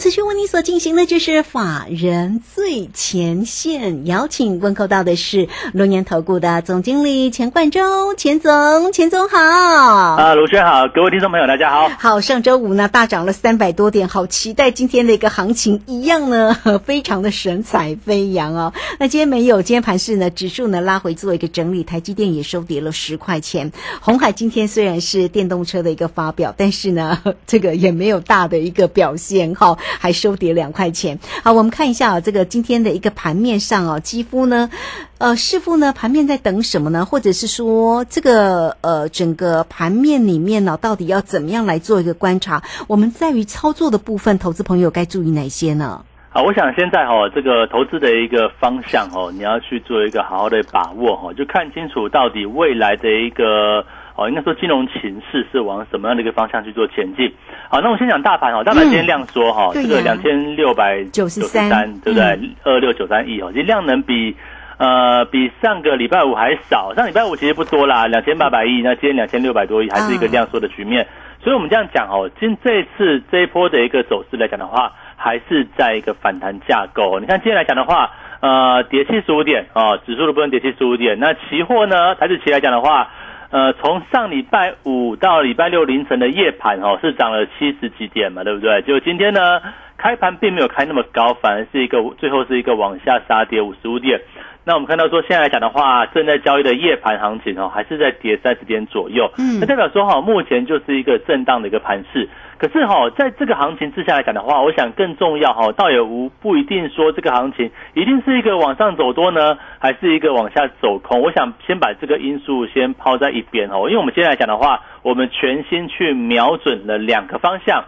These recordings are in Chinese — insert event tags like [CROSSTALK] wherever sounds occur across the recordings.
好，持续为你所进行的就是法人最前线，邀请问候到的是龙年投顾的总经理钱冠洲，钱总，钱总好。啊，卢轩好，各位听众朋友大家好。好，上周五呢大涨了三百多点，好期待今天的一个行情，一样呢 [LAUGHS] 非常的神采飞扬哦。那今天没有，今天盘市呢指数呢拉回做一个整理，台积电也收跌了十块钱。红海今天虽然是电动车的一个发表，但是呢 [LAUGHS] 这个也没有大的一个表现。好，还收跌两块钱。好，我们看一下啊，这个今天的一个盘面上哦，几乎呢，呃，师傅呢，盘面在等什么呢？或者是说，这个呃，整个盘面里面呢，到底要怎么样来做一个观察？我们在于操作的部分，投资朋友该注意哪些呢？好，我想现在哈，这个投资的一个方向哦，你要去做一个好好的把握哈，就看清楚到底未来的一个。哦，应该说金融情势是往什么样的一个方向去做前进？好，那我先讲大盘哦，大盘今天量缩哈，这个两千六百九十三，对不对？二六九三亿哦，其实量能比呃比上个礼拜五还少，上礼拜五其实不多啦，两千八百亿，那今天两千六百多亿，还是一个量缩的局面。所以，我们这样讲哦，今这次这一波的一个走势来讲的话，还是在一个反弹架构。你看今天来讲的话，呃，跌七十五点哦，指数的部分跌七十五点，那期货呢，台指期来讲的话。呃，从上礼拜五到礼拜六凌晨的夜盘哦，是涨了七十几点嘛，对不对？就今天呢，开盘并没有开那么高，反而是一个最后是一个往下杀跌五十五点。那我们看到说，现在来讲的话，正在交易的夜盘行情哦，还是在跌三十点左右。嗯，那代表说哈，目前就是一个震荡的一个盘势。可是哈，在这个行情之下来讲的话，我想更重要哈，倒也无不一定说这个行情一定是一个往上走多呢，还是一个往下走空。我想先把这个因素先抛在一边哦，因为我们现在来讲的话，我们全心去瞄准了两个方向。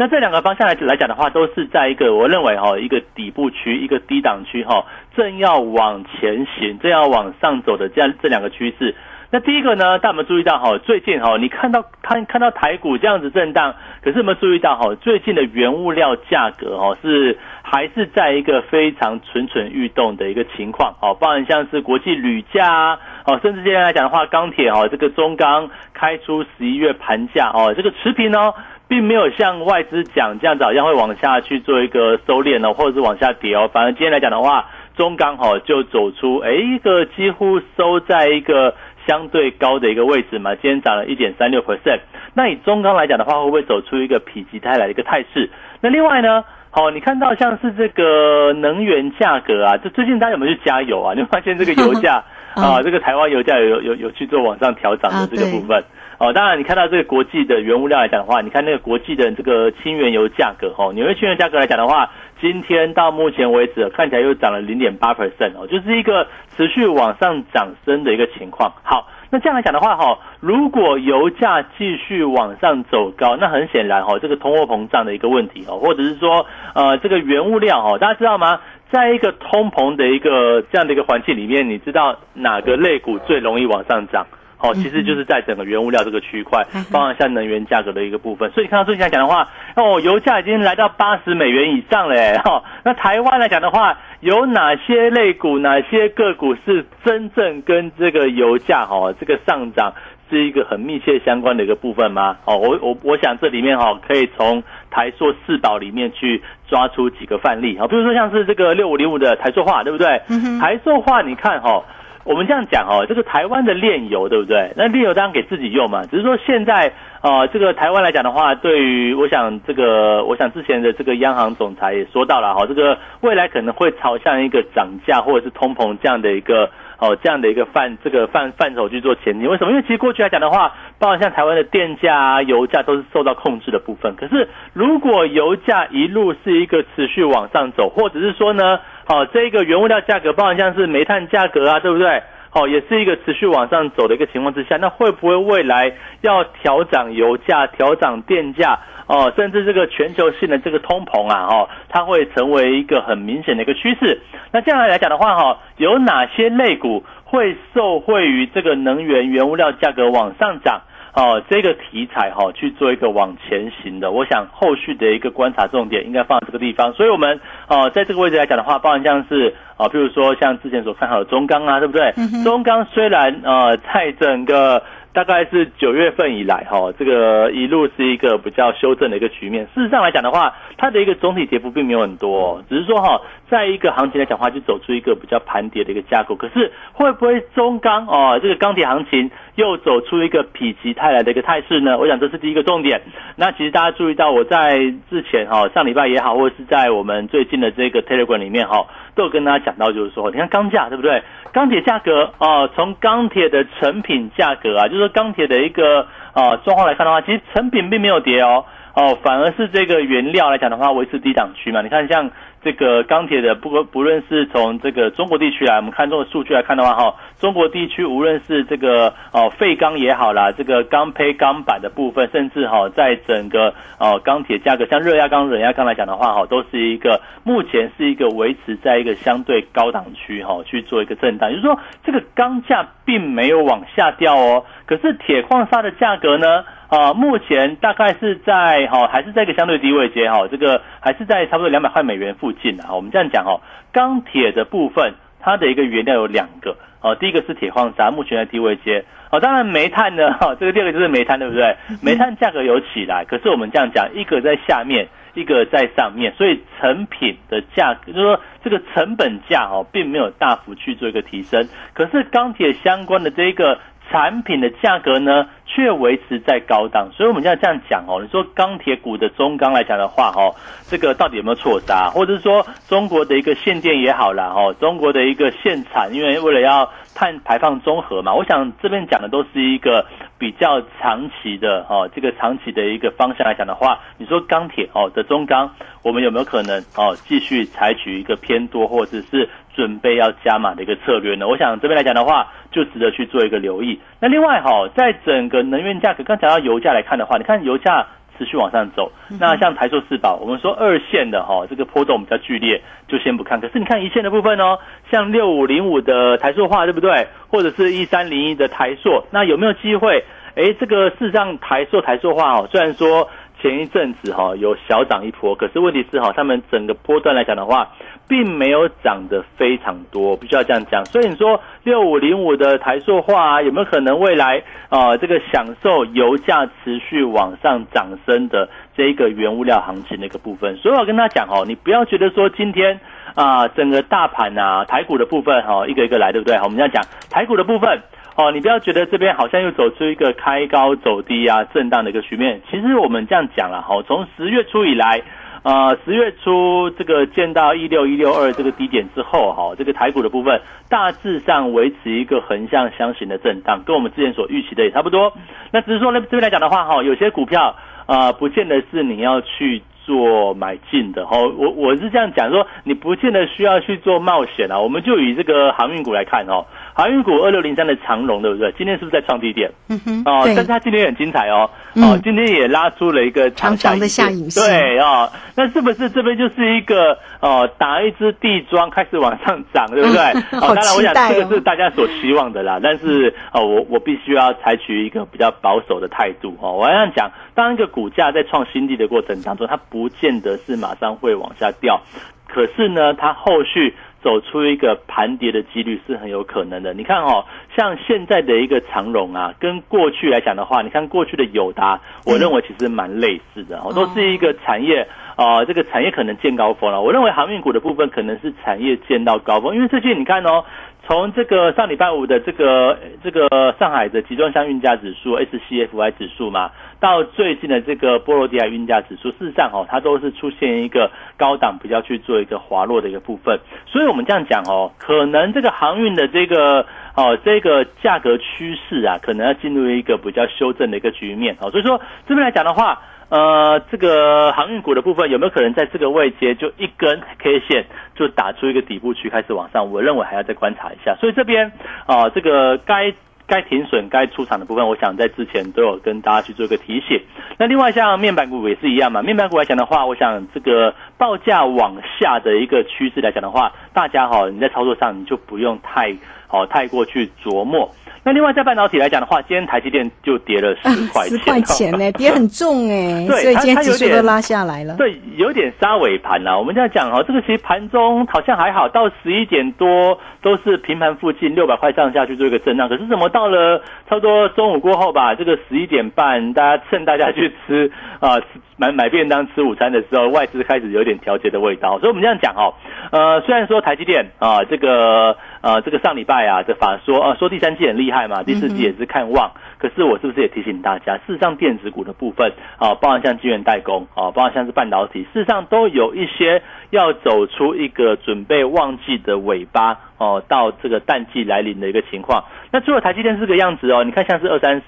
那这两个方向来来讲的话，都是在一个我认为哈一个底部区，一个低档区哈，正要往前行，正要往上走的这样这两个趋势。那第一个呢，大家有没有注意到哈？最近哈，你看到看看到台股这样子震荡，可是有没有注意到哈？最近的原物料价格哈是还是在一个非常蠢蠢欲动的一个情况哦，包含像是国际铝价啊，哦，甚至现在来讲的话，钢铁哦，这个中钢开出十一月盘价哦，这个持平哦。并没有像外资讲这样子，好像会往下去做一个收敛哦，或者是往下跌哦。反而今天来讲的话，中钢哈就走出哎一个几乎收在一个相对高的一个位置嘛。今天涨了一点三六 percent。那以中钢来讲的话，会不会走出一个否极泰来的一个态势？那另外呢，好，你看到像是这个能源价格啊，就最近大家有没有去加油啊？你会发现这个油价 [LAUGHS] 啊，这个台湾油价有有有去做往上调涨的这个部分。哦，当然，你看到这个国际的原物料来讲的话，你看那个国际的这个氢原油价格，哦，纽约氢原油价格来讲的话，今天到目前为止看起来又涨了零点八 percent 哦，就是一个持续往上涨升的一个情况。好，那这样来讲的话，哈，如果油价继续往上走高，那很显然，哈，这个通货膨胀的一个问题，哦，或者是说，呃，这个原物料，哈，大家知道吗？在一个通膨的一个这样的一个环境里面，你知道哪个类股最容易往上涨？哦，其实就是在整个原物料这个区块，包含像能源价格的一个部分。所以看到最近来讲的话，哦，油价已经来到八十美元以上嘞。哈，那台湾来讲的话，有哪些类股、哪些个股是真正跟这个油价哈这个上涨是一个很密切相关的一个部分吗？哦，我我我想这里面哈可以从台塑四宝里面去抓出几个范例啊，比如说像是这个六五零五的台塑化，对不对？嗯台塑化，你看哈。我们这样讲哦，就是台湾的炼油对不对？那炼油当然给自己用嘛，只是说现在呃，这个台湾来讲的话，对于我想这个，我想之前的这个央行总裁也说到了哈，这个未来可能会朝向一个涨价或者是通膨这样的一个哦这样的一个范这个范范畴去做前进。为什么？因为其实过去来讲的话，包括像台湾的电价啊、油价都是受到控制的部分。可是如果油价一路是一个持续往上走，或者是说呢？哦，这个原物料价格，包括像是煤炭价格啊，对不对？哦，也是一个持续往上走的一个情况之下，那会不会未来要调涨油价、调涨电价？哦，甚至这个全球性的这个通膨啊，哦，它会成为一个很明显的一个趋势。那这样来讲的话，哈，有哪些类股会受惠于这个能源原物料价格往上涨？哦，这个题材哈去做一个往前行的，我想后续的一个观察重点应该放在这个地方。所以，我们哦在这个位置来讲的话，包含像是啊，比如说像之前所看好的中钢啊，对不对？中钢虽然呃在整个大概是九月份以来，哈，这个一路是一个比较修正的一个局面。事实上来讲的话，它的一个总体跌幅并没有很多，只是说哈，在一个行情来讲的话，就走出一个比较盘跌的一个架构。可是会不会中钢哦，这个钢铁行情又走出一个否极泰来的一个态势呢？我想这是第一个重点。那其实大家注意到，我在之前哈，上礼拜也好，或者是在我们最近的这个 Telegram 里面哈，都有跟大家讲到，就是说，你看钢价对不对？钢铁价格啊，从钢铁的成品价格啊，就是说钢铁的一个啊状况来看的话，其实成品并没有跌哦，哦，反而是这个原料来讲的话，维持低档区嘛。你看像。这个钢铁的，不过不论是从这个中国地区来，我们看这个数据来看的话，哈，中国地区无论是这个哦废钢也好啦，这个钢坯钢板的部分，甚至哈，在整个哦钢铁价格，像热轧钢、冷轧钢来讲的话，哈，都是一个目前是一个维持在一个相对高档区哈去做一个震荡，就是说这个钢价并没有往下掉哦，可是铁矿砂的价格呢？啊，目前大概是在哈，还是在一个相对低位阶哈，这个还是在差不多两百块美元附近啊。我们这样讲哈，钢铁的部分，它的一个原料有两个哦，第一个是铁矿砂，目前在低位阶哦。当然煤炭呢，[LAUGHS] 哈，这个第二个就是煤炭，对不对？煤炭价格有起来，可是我们这样讲，一个在下面，一个在上面，所以成品的价格，就是说这个成本价哦，并没有大幅去做一个提升。可是钢铁相关的这个产品的价格呢？却维持在高档，所以我们要这样讲哦。你说钢铁股的中钢来讲的话，哦，这个到底有没有错杀？或者是说中国的一个限电也好了，哦，中国的一个限产，因为为了要碳排放综合嘛，我想这边讲的都是一个比较长期的，哦，这个长期的一个方向来讲的话，你说钢铁哦的中钢，我们有没有可能哦继续采取一个偏多，或者是准备要加码的一个策略呢？我想这边来讲的话，就值得去做一个留意。那另外哈，在整个能源价格，刚讲到油价来看的话，你看油价持续往上走。那像台塑四宝，我们说二线的哈，这个波动比较剧烈，就先不看。可是你看一线的部分哦，像六五零五的台塑化，对不对？或者是一三零一的台塑，那有没有机会？哎，这个事实上台塑台塑化哦，虽然说。前一阵子哈有小涨一波，可是问题是哈，他们整个波段来讲的话，并没有涨得非常多，必须要这样讲。所以你说六五零五的台塑化有没有可能未来啊这个享受油价持续往上涨升的这一个原物料行情的一个部分？所以我跟他讲哦，你不要觉得说今天啊整个大盘啊台股的部分哈一个一个来，对不对？我们这样讲台股的部分。哦，你不要觉得这边好像又走出一个开高走低啊，震荡的一个局面。其实我们这样讲了，哈，从十月初以来，呃，十月初这个见到一六一六二这个低点之后，哈，这个台股的部分大致上维持一个横向箱型的震荡，跟我们之前所预期的也差不多。那只是说呢，这边来讲的话，哈，有些股票啊，不见得是你要去。做买进的哈，我我是这样讲说，你不见得需要去做冒险啊。我们就以这个航运股来看哦，航运股二六零三的长龙对不对？今天是不是在创低点？嗯哼，哦，但是它今天很精彩哦，哦，今天也拉出了一个长长的下影线，对啊，那是不是这边就是一个哦打一支地桩开始往上涨，对不对？[LAUGHS] 哦，当然我想这个是大家所希望的啦，但是哦，我我必须要采取一个比较保守的态度哦，我要这样讲。当一个股价在创新低的过程当中，它不见得是马上会往下掉，可是呢，它后续走出一个盘跌的几率是很有可能的。你看哦，像现在的一个长荣啊，跟过去来讲的话，你看过去的友达，我认为其实蛮类似的，哦，都是一个产业啊，这个产业可能见高峰了。我认为航运股的部分可能是产业见到高峰，因为最近你看哦。从这个上礼拜五的这个这个上海的集装箱运价指数 SCFI 指数嘛，到最近的这个波罗的海运价指数，事实上哦，它都是出现一个高档比较去做一个滑落的一个部分。所以我们这样讲哦，可能这个航运的这个哦这个价格趋势啊，可能要进入一个比较修正的一个局面哦。所以说这边来讲的话。呃，这个航运股的部分有没有可能在这个位阶就一根 K 线就打出一个底部区开始往上，我认为还要再观察一下。所以这边啊，这个该。该停损、该出场的部分，我想在之前都有跟大家去做一个提醒。那另外像面板股也是一样嘛，面板股来讲的话，我想这个报价往下的一个趋势来讲的话，大家哈你在操作上你就不用太哦太过去琢磨。那另外在半导体来讲的话，今天台积电就跌了十块钱，十块钱呢，[LAUGHS] 跌很重哎，对，所以今天指数都拉下来了。对，有点杀尾盘了。我们这样讲哦，这个其实盘中好像还好，到十一点多都是平盘附近六百块上下去做一个震荡。可是怎么到了差不多中午过后吧，这个十一点半，大家趁大家去吃啊买买便当吃午餐的时候，外资开始有点调节的味道。所以我们这样讲哦，呃，虽然说台积电啊，这个。呃，这个上礼拜啊，这法说呃说第三季很厉害嘛，第四季也是看旺。可是我是不是也提醒大家，事实上电子股的部分啊，包含像晶圆代工啊，包含像是半导体，事实上都有一些要走出一个准备旺季的尾巴哦，到这个淡季来临的一个情况。那除了台积电是个样子哦，你看像是二三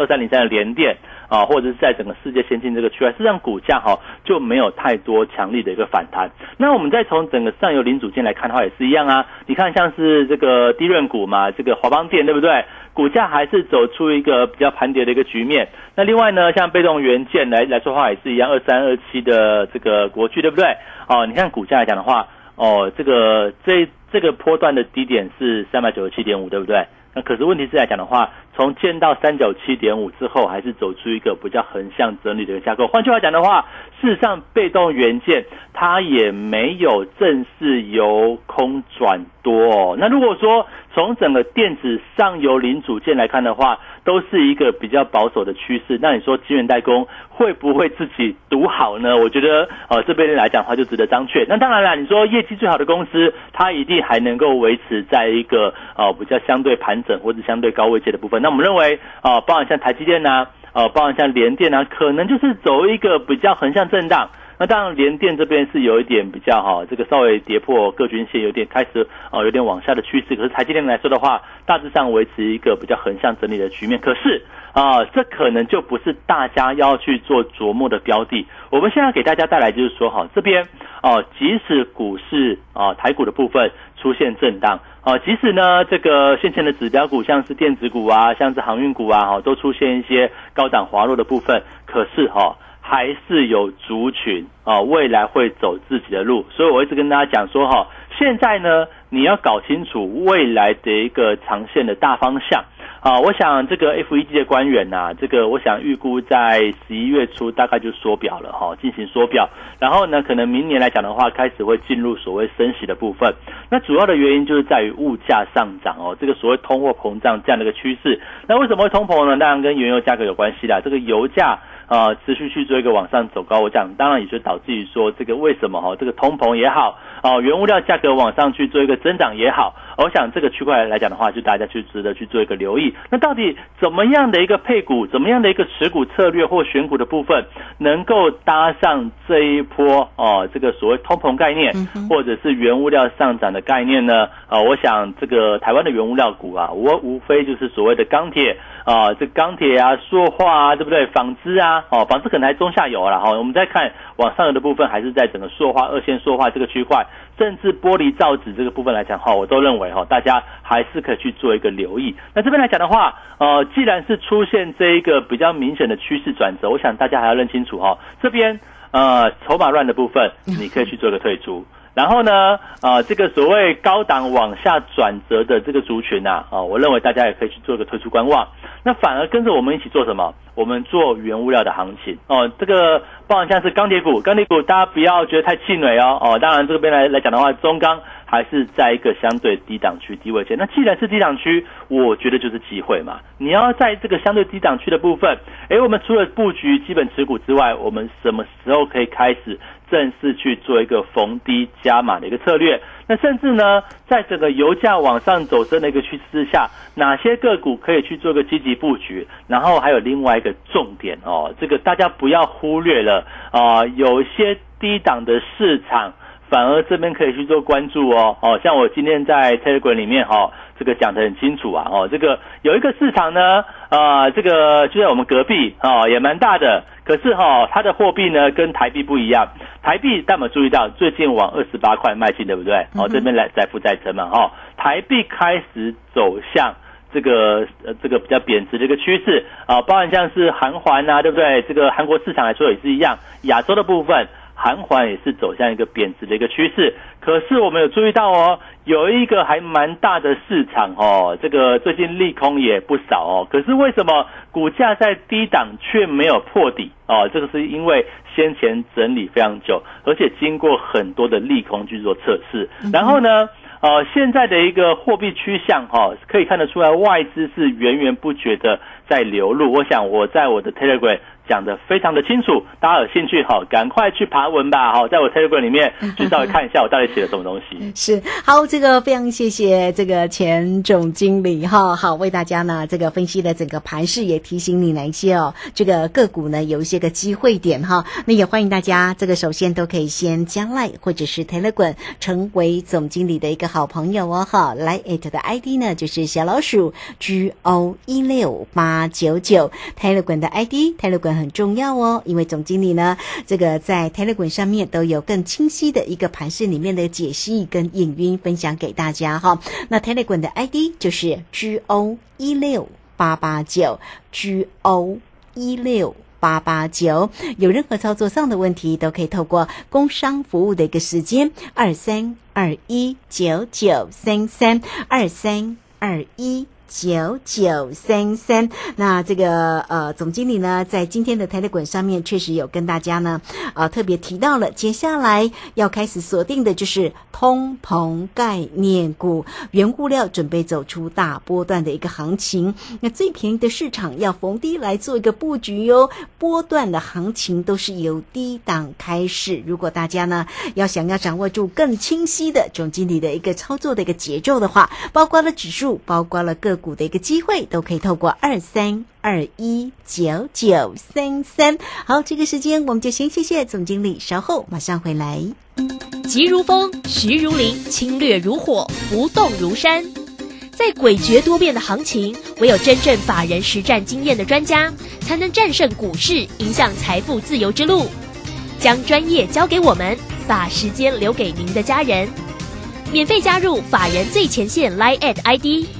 二三零三的联电。啊，或者是在整个世界先进这个区块，实际上股价哈就没有太多强力的一个反弹。那我们再从整个上游零组件来看的话，也是一样啊。你看像是这个低润股嘛，这个华邦电对不对？股价还是走出一个比较盘跌的一个局面。那另外呢，像被动元件来来说话也是一样，二三二七的这个国巨对不对？哦，你看股价来讲的话，哦，这个这这个波段的低点是三百九十七点五，对不对？那可是问题是来讲的话，从见到三九七点五之后，还是走出一个比较横向整理的一个架构。换句话讲的话，事实上被动元件它也没有正式由空转多。哦那如果说从整个电子上游零组件来看的话，都是一个比较保守的趋势。那你说晶圆代工会不会自己独好呢？我觉得呃这边来讲的话就值得商榷。那当然了，你说业绩最好的公司，它一定还能够维持在一个呃比较相对盘整或者相对高位阶的部分。那我们认为啊，包含像台积电呐，呃，包含像联电呐，可能就是走一个比较横向震荡。那当然，联电这边是有一点比较哈，这个稍微跌破各均线，有点开始啊，有点往下的趋势。可是台积电来说的话，大致上维持一个比较横向整理的局面。可是啊，这可能就不是大家要去做琢磨的标的。我们现在给大家带来就是说哈，这边哦，即使股市啊，台股的部分出现震荡啊，即使呢这个先前的指标股，像是电子股啊，像是航运股啊，哈，都出现一些高档滑落的部分。可是哈。还是有族群啊，未来会走自己的路，所以我一直跟大家讲说哈，现在呢，你要搞清楚未来的一个长线的大方向啊。我想这个 F E D 的官员呐，这个我想预估在十一月初大概就缩表了哈，进行缩表，然后呢，可能明年来讲的话，开始会进入所谓升息的部分。那主要的原因就是在于物价上涨哦，这个所谓通货膨胀这样的一个趋势。那为什么会通膨呢？当然跟原油价格有关系啦，这个油价。啊，持续去做一个往上走高，我讲当然也就导致于说这个为什么哈，这个通膨也好，哦，原物料价格往上去做一个增长也好，我想这个区块来讲的话，就大家去值得去做一个留意。那到底怎么样的一个配股，怎么样的一个持股策略或选股的部分，能够搭上这一波哦，这个所谓通膨概念，或者是原物料上涨的概念呢？啊，我想这个台湾的原物料股啊，我无非就是所谓的钢铁。啊，这钢铁啊、塑化啊，对不对？纺织啊，哦，纺织可能还中下游了哈。我们再看往上游的部分，还是在整个塑化、二线塑化这个区块，甚至玻璃造纸这个部分来讲话，我都认为哈，大家还是可以去做一个留意。那这边来讲的话，呃，既然是出现这一个比较明显的趋势转折，我想大家还要认清楚哈，这边呃筹码乱的部分，你可以去做一个退出。然后呢，啊，这个所谓高档往下转折的这个族群呐，啊，我认为大家也可以去做一个退出观望。那反而跟着我们一起做什么？我们做原物料的行情哦。这个包含像是钢铁股，钢铁股大家不要觉得太气馁哦。哦，当然这边来来讲的话，中钢还是在一个相对低档区、低位线。那既然是低档区，我觉得就是机会嘛。你要在这个相对低档区的部分，哎，我们除了布局基本持股之外，我们什么时候可以开始？正式去做一个逢低加码的一个策略，那甚至呢，在整个油价往上走升的一个趋势之下，哪些个股可以去做个积极布局？然后还有另外一个重点哦，这个大家不要忽略了啊，有些低档的市场反而这边可以去做关注哦。哦，像我今天在 Telegram 里面哈。这个讲得很清楚啊，哦，这个有一个市场呢，啊，这个就在我们隔壁哦，也蛮大的，可是哈，它的货币呢跟台币不一样，台币大家有注意到最近往二十八块迈进，对不对？哦，这边来再负再成嘛，哈，台币开始走向这个呃这个比较贬值的一个趋势啊，包含像是韩环啊，对不对？这个韩国市场来说也是一样，亚洲的部分。韩环也是走向一个贬值的一个趋势，可是我们有注意到哦，有一个还蛮大的市场哦，这个最近利空也不少哦，可是为什么股价在低档却没有破底哦？这个是因为先前整理非常久，而且经过很多的利空去做测试，然后呢，呃，现在的一个货币趋向哈，可以看得出来外资是源源不绝的在流入。我想我在我的 Telegram。讲的非常的清楚，大家有兴趣哈，赶快去爬文吧哈，在我 Telegram 里面 [LAUGHS] 去稍微看一下我到底写了什么东西。[LAUGHS] 是好，这个非常谢谢这个钱总经理哈，好为大家呢这个分析的整个盘势，也提醒你哪一些哦，这个个股呢有一些个机会点哈。那也欢迎大家这个首先都可以先加 Line 或者是 Telegram 成为总经理的一个好朋友哦哈。来 it 的 ID 呢就是小老鼠 G O 一六八九九 Telegram 的 ID Telegram。很重要哦，因为总经理呢，这个在 Telegram 上面都有更清晰的一个盘势里面的解析跟影音分享给大家哈。那 Telegram 的 ID 就是 G O 一六八八九 G O 一六八八九，有任何操作上的问题，都可以透过工商服务的一个时间二三二一九九三三二三二一。九九三三，那这个呃总经理呢，在今天的台 e 滚上面确实有跟大家呢，呃特别提到了，接下来要开始锁定的就是通膨概念股，原物料准备走出大波段的一个行情，那最便宜的市场要逢低来做一个布局哟，波段的行情都是由低档开始，如果大家呢要想要掌握住更清晰的总经理的一个操作的一个节奏的话，包括了指数，包括了个。股的一个机会，都可以透过二三二一九九三三。好，这个时间我们就先谢谢总经理，稍后马上回来。急如风，徐如林，侵略如火，不动如山。在诡谲多变的行情，唯有真正法人实战经验的专家，才能战胜股市，迎向财富自由之路。将专业交给我们，把时间留给您的家人。免费加入法人最前线 Line at ID。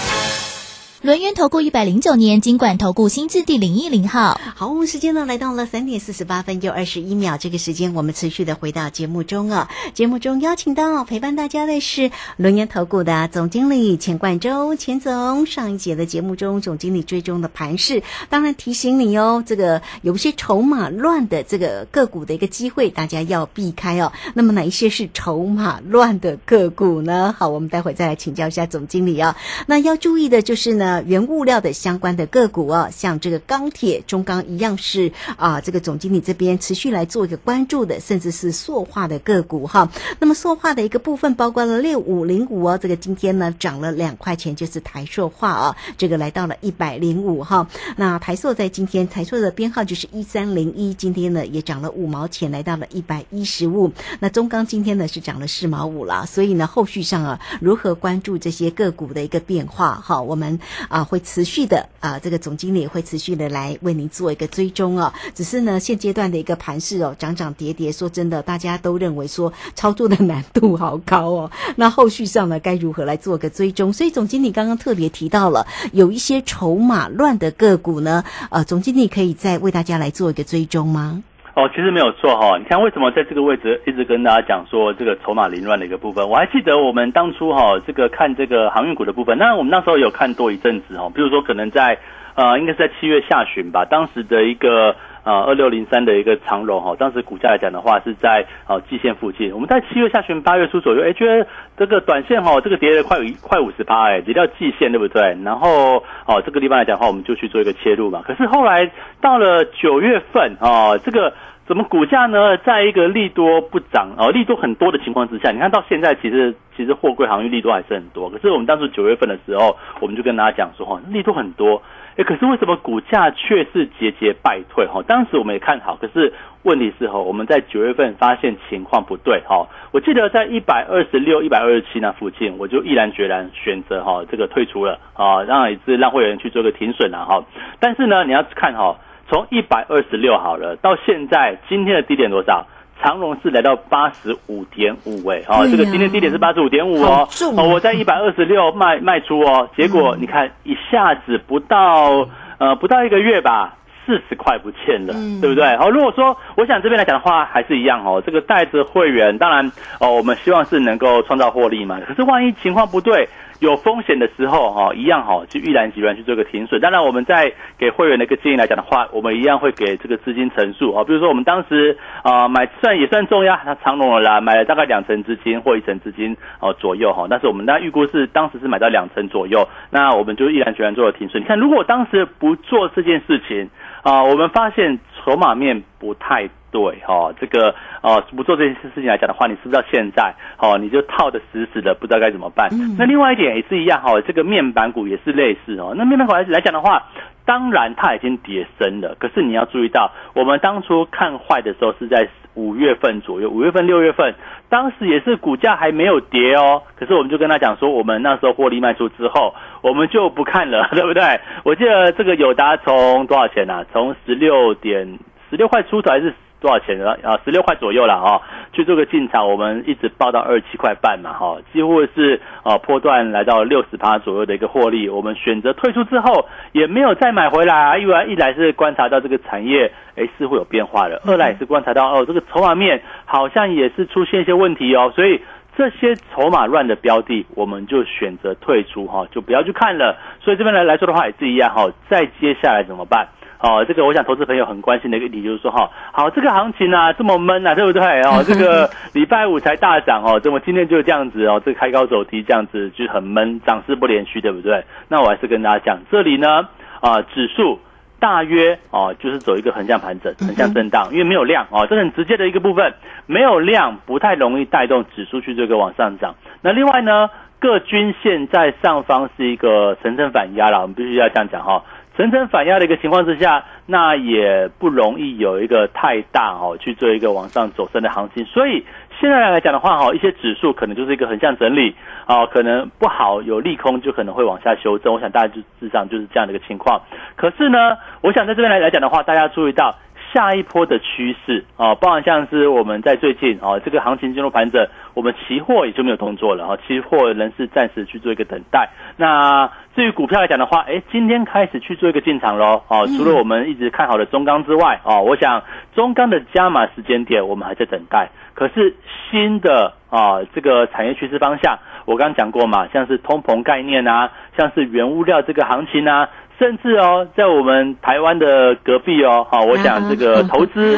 轮源投顾一百零九年金管投顾新字第零一零号，好，时间呢来到了三点四十八分又二十一秒，这个时间我们持续的回到节目中啊。节目中邀请到陪伴大家的是轮源投顾的总经理钱冠洲，钱总。上一节的节目中，总经理追踪的盘势，当然提醒你哦，这个有些筹码乱的这个个股的一个机会，大家要避开哦。那么哪一些是筹码乱的个股呢？好，我们待会再来请教一下总经理啊。那要注意的就是呢。原物料的相关的个股哦，像这个钢铁、中钢一样是啊，这个总经理这边持续来做一个关注的，甚至是塑化的个股哈。那么塑化的一个部分包括了六五零五哦，这个今天呢涨了两块钱，就是台塑化啊，这个来到了一百零五哈。那台塑在今天台塑的编号就是一三零一，今天呢也涨了五毛钱，来到了一百一十五。那中钢今天呢是涨了四毛五了，所以呢后续上啊如何关注这些个股的一个变化哈，我们。啊，会持续的啊，这个总经理会持续的来为您做一个追踪哦。只是呢，现阶段的一个盘势哦，涨涨跌跌，说真的，大家都认为说操作的难度好高哦。[LAUGHS] 那后续上呢，该如何来做个追踪？所以总经理刚刚特别提到了有一些筹码乱的个股呢，呃，总经理可以再为大家来做一个追踪吗？哦，其实没有错哈、你看为什么在这个位置一直跟大家讲说这个筹码凌乱的一个部分？我还记得我们当初哈、这个看这个航运股的部分，那我们那时候有看多一阵子哈、比如说可能在呃，应该是在七月下旬吧，当时的一个。呃，二六零三的一个长荣哈，当时股价来讲的话是在呃季线附近。我们在七月下旬、八月初左右，哎，觉得这个短线哈，这个跌了快快五十趴，哎，跌到季线对不对？然后哦，这个地方来讲的话，我们就去做一个切入嘛。可是后来到了九月份哦，这个怎么股价呢，在一个利多不涨哦，利多很多的情况之下，你看到现在其实其实货柜航运利多还是很多。可是我们当时九月份的时候，我们就跟大家讲说哈，利多很多。哎，可是为什么股价却是节节败退？哈，当时我们也看好，可是问题是哈，我们在九月份发现情况不对哈。我记得在一百二十六、一百二十七那附近，我就毅然决然选择哈这个退出了啊，让也是让会员去做个停损了哈。但是呢，你要看哈，从一百二十六好了，到现在今天的低点多少？长荣是来到八十五点五，哎，哦，这个今天低点是八十五点五哦，哦，我在一百二十六卖卖出哦，结果你看一下子不到呃不到一个月吧，四十块不欠了，对不对？好，如果说我想这边来讲的话，还是一样哦，这个带着会员，当然哦，我们希望是能够创造获利嘛，可是万一情况不对。有风险的时候，哈，一样哈，去毅然决然去做个停损。当然，我们在给会员的一个建议来讲的话，我们一样会给这个资金乘数啊。比如说，我们当时啊买算也算重要，它长隆了啦，买了大概两成资金或一成资金哦左右哈。但是我们那预估是当时是买到两成左右，那我们就毅然决然做了停损。你看，如果当时不做这件事情啊，我们发现筹码面不太。对哈，这个哦不做这件事情来讲的话，你是不是到现在哦你就套的死死的，不知道该怎么办？那另外一点也是一样哈，这个面板股也是类似哦。那面板股来来讲的话，当然它已经跌深了，可是你要注意到，我们当初看坏的时候是在五月份左右，五月份六月份，当时也是股价还没有跌哦，可是我们就跟他讲说，我们那时候获利卖出之后，我们就不看了，对不对？[LAUGHS] 我记得这个友达从多少钱啊？从十六点十六块出头还是？多少钱呢？啊，十六块左右了哈，去做个进场，我们一直报到二十七块半嘛哈，几乎是啊波段来到六十趴左右的一个获利。我们选择退出之后，也没有再买回来啊，因为一来是观察到这个产业哎似乎有变化了，二来也是观察到哦这个筹码面好像也是出现一些问题哦，所以这些筹码乱的标的，我们就选择退出哈，就不要去看了。所以这边来来说的话也是一样哈，再接下来怎么办？哦，这个我想投资朋友很关心的一个议题就是说哈，好这个行情啊这么闷啊，对不对？哦，[LAUGHS] 这个礼拜五才大涨哦，怎么今天就这样子哦？这开高走低这样子就很闷，涨势不连续，对不对？那我还是跟大家讲，这里呢啊指数大约哦就是走一个横向盘整、横向震荡，因为没有量哦，这很直接的一个部分，没有量不太容易带动指数去这个往上涨。那另外呢，各均线在上方是一个层层反压了，我们必须要这样讲哈。层层反压的一个情况之下，那也不容易有一个太大哦去做一个往上走升的行情。所以现在来讲的话，哈，一些指数可能就是一个横向整理，啊，可能不好有利空，就可能会往下修正。我想大家就事实上就是这样的一个情况。可是呢，我想在这边来来讲的话，大家注意到下一波的趋势啊，包含像是我们在最近啊这个行情进入盘整，我们期货也就没有动作了啊，期货仍是暂时去做一个等待。那至于股票来讲的话，哎，今天开始去做一个进场喽。啊，除了我们一直看好的中钢之外，啊，我想中钢的加码时间点我们还在等待。可是新的啊，这个产业趋势方向，我刚刚讲过嘛，像是通膨概念啊，像是原物料这个行情啊，甚至哦，在我们台湾的隔壁哦，好，我想这个投资。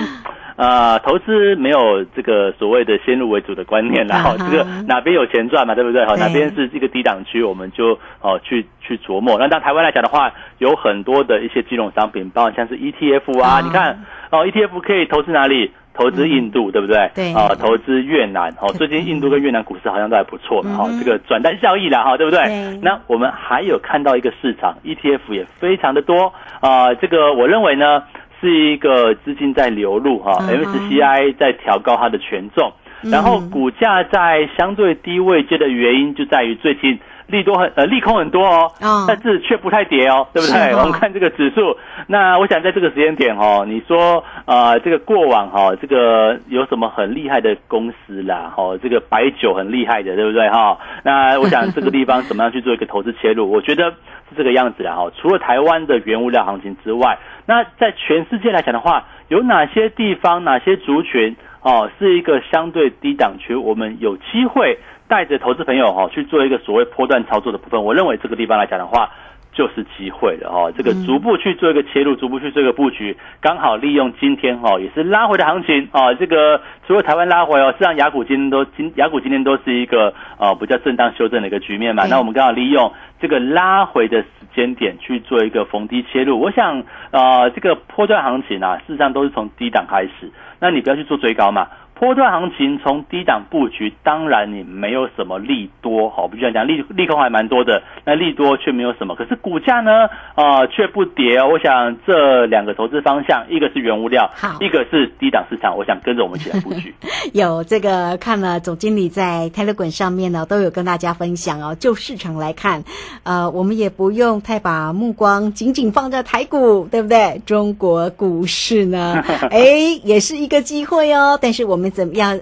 呃，[LAUGHS] 投资没有这个所谓的先入为主的观念啦，哈，这个哪边有钱赚嘛，对不对？哈，哪边是一个低档区，我们就哦去去琢磨。那到台湾来讲的话，有很多的一些金融商品，包括像是 ETF 啊，你看哦，ETF 可以投资哪里？投资印度，对不对？对啊，投资越南，哦，最近印度跟越南股市好像都还不错嘛，哈，这个转单效益啦，哈，对不对？那我们还有看到一个市场，ETF 也非常的多啊，这个我认为呢。是一个资金在流入哈，MSCI 在调高它的权重，然后股价在相对低位阶的原因就在于最近利多很呃利空很多哦，但是却不太跌哦，对不对？我们看这个指数，那我想在这个时间点哦，你说呃这个过往哈这个有什么很厉害的公司啦，哈这个白酒很厉害的，对不对哈？那我想这个地方怎么样去做一个投资切入？我觉得。这个样子的哈。除了台湾的原物料行情之外，那在全世界来讲的话，有哪些地方、哪些族群哦，是一个相对低档区，我们有机会带着投资朋友哈去做一个所谓波段操作的部分。我认为这个地方来讲的话。就是机会了哦，这个逐步去做一个切入，逐步去做一个布局，刚好利用今天哈也是拉回的行情啊。这个除了台湾拉回哦，实际上雅股今天都今雅股今天都是一个呃比较震荡修正的一个局面嘛。那我们刚好利用这个拉回的时间点去做一个逢低切入。我想呃这个波段行情啊，事实上都是从低档开始，那你不要去做追高嘛。波段行情从低档布局，当然你没有什么利多，好，不就讲利利空还蛮多的，那利多却没有什么。可是股价呢，啊，却不跌。我想这两个投资方向，一个是原物料，好，一个是低档市场。我想跟着我们一起来布局。[LAUGHS] 有这个看了总经理在 Telegram 上面呢，都有跟大家分享哦。就市场来看，呃，我们也不用太把目光紧紧放在台股，对不对？中国股市呢，[LAUGHS] 哎，也是一个机会哦。但是我们。我们怎么样？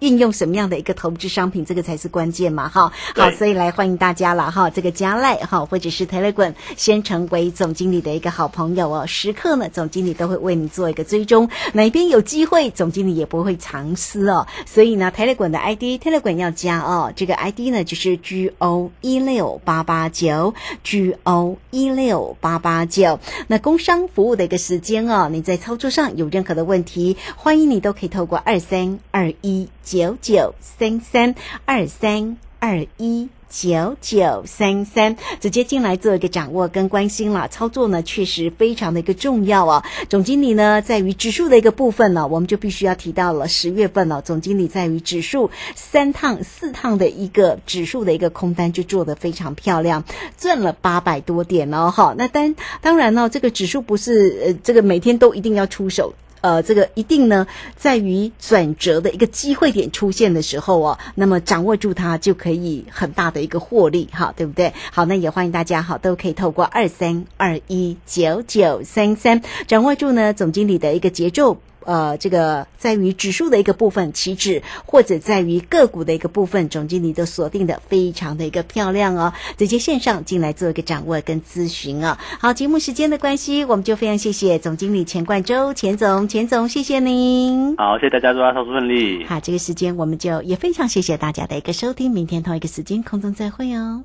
运用什么样的一个投资商品，这个才是关键嘛，哈。好，所以来欢迎大家了，哈。这个加赖哈，或者是 Telegram，先成为总经理的一个好朋友哦。时刻呢，总经理都会为你做一个追踪，哪边有机会，总经理也不会藏私哦。所以呢，Telegram 的 ID，Telegram 要加哦。这个 ID 呢，就是 G O 一六八八九，G O 一六八八九。那工商服务的一个时间哦，你在操作上有任何的问题，欢迎你都可以透过二三二一。九九三三二三二一九九三三，直接进来做一个掌握跟关心了。操作呢，确实非常的一个重要哦。总经理呢，在于指数的一个部分呢，我们就必须要提到了十月份了。总经理在于指数三趟四趟的一个指数的一个空单就做得非常漂亮，赚了八百多点哦。哈，那当当然呢，这个指数不是呃，这个每天都一定要出手。呃，这个一定呢，在于转折的一个机会点出现的时候哦，那么掌握住它就可以很大的一个获利，哈，对不对？好，那也欢迎大家哈，都可以透过二三二一九九三三掌握住呢总经理的一个节奏。呃，这个在于指数的一个部分起止，或者在于个股的一个部分，总经理都锁定的非常的一个漂亮哦。直接线上进来做一个掌握跟咨询哦。好，节目时间的关系，我们就非常谢谢总经理钱冠周钱总，钱总，谢谢您。好，谢谢大家，祝大家投资顺利。好，这个时间我们就也非常谢谢大家的一个收听，明天同一个时间空中再会哦。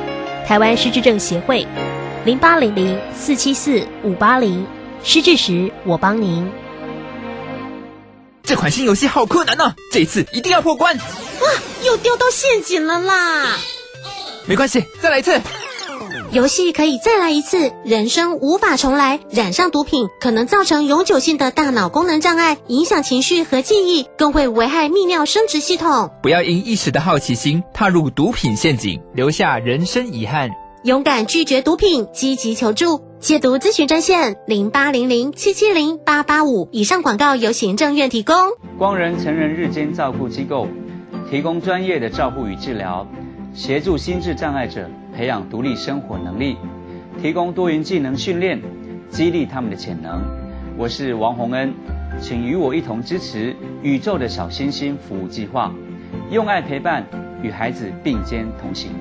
台湾失智症协会，零八零零四七四五八零，失智时我帮您。这款新游戏好困难呢，这一次一定要破关。哇，又掉到陷阱了啦！没关系，再来一次。游戏可以再来一次，人生无法重来。染上毒品可能造成永久性的大脑功能障碍，影响情绪和记忆，更会危害泌尿生殖系统。不要因一时的好奇心踏入毒品陷阱，留下人生遗憾。勇敢拒绝毒品，积极求助。戒毒咨询专线零八零零七七零八八五。以上广告由行政院提供。光仁成人日间照顾机构，提供专业的照顾与治疗，协助心智障碍者。培养独立生活能力，提供多元技能训练，激励他们的潜能。我是王洪恩，请与我一同支持宇宙的小星星服务计划，用爱陪伴，与孩子并肩同行。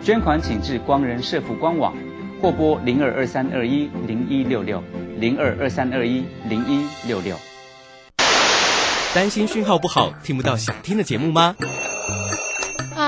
捐款请至光仁社福官网，或拨零二二三二一零一六六零二二三二一零一六六。担心讯号不好，听不到想听的节目吗？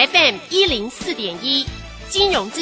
FM 一零四点一，金融资。